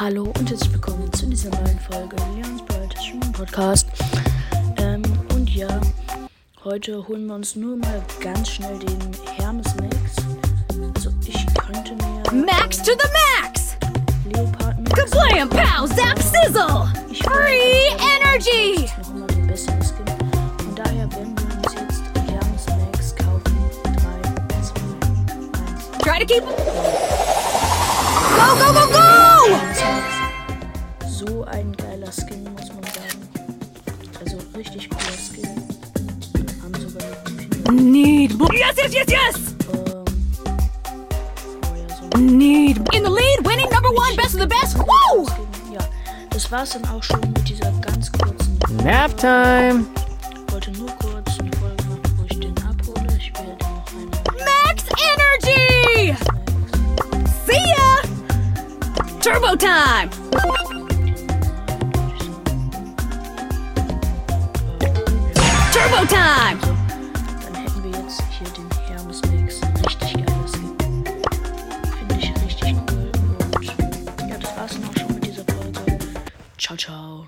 Hallo und herzlich willkommen zu dieser neuen Folge Leons Bright Streaming Podcast. Ähm, und ja, heute holen wir uns nur mal ganz schnell den Hermes Max. Also ich könnte mir Max to the max! Leopard Max Kablam, pow, zap, sizzle! Ich Free energy! noch immer den besseren Skin. Von daher werden wir uns jetzt Hermes Max kaufen. 3, 2, 1. Try to keep. Go, go, go, go! Ein geiler Skin, muss man sagen. Also richtig cooler Skin. Haben sogar viele. Need. Yes, yes, yes, yes! Ähm, oh ja, so Need. In the lead, winning number one, best of the best. Woo! Ja, das war's dann auch schon mit dieser ganz kurzen. Nap time. Ich wollte nur kurz eine Folge machen, wo ich den abhole. Ich werde noch eine Max energy! See ya! Turbo time! Turbo time! Dann hätten wir jetzt hier den Hermes Mix. Richtig geiler Skin. Finde ich richtig cool. Und ja, das war's dann auch schon mit dieser Folge. Ciao, ciao.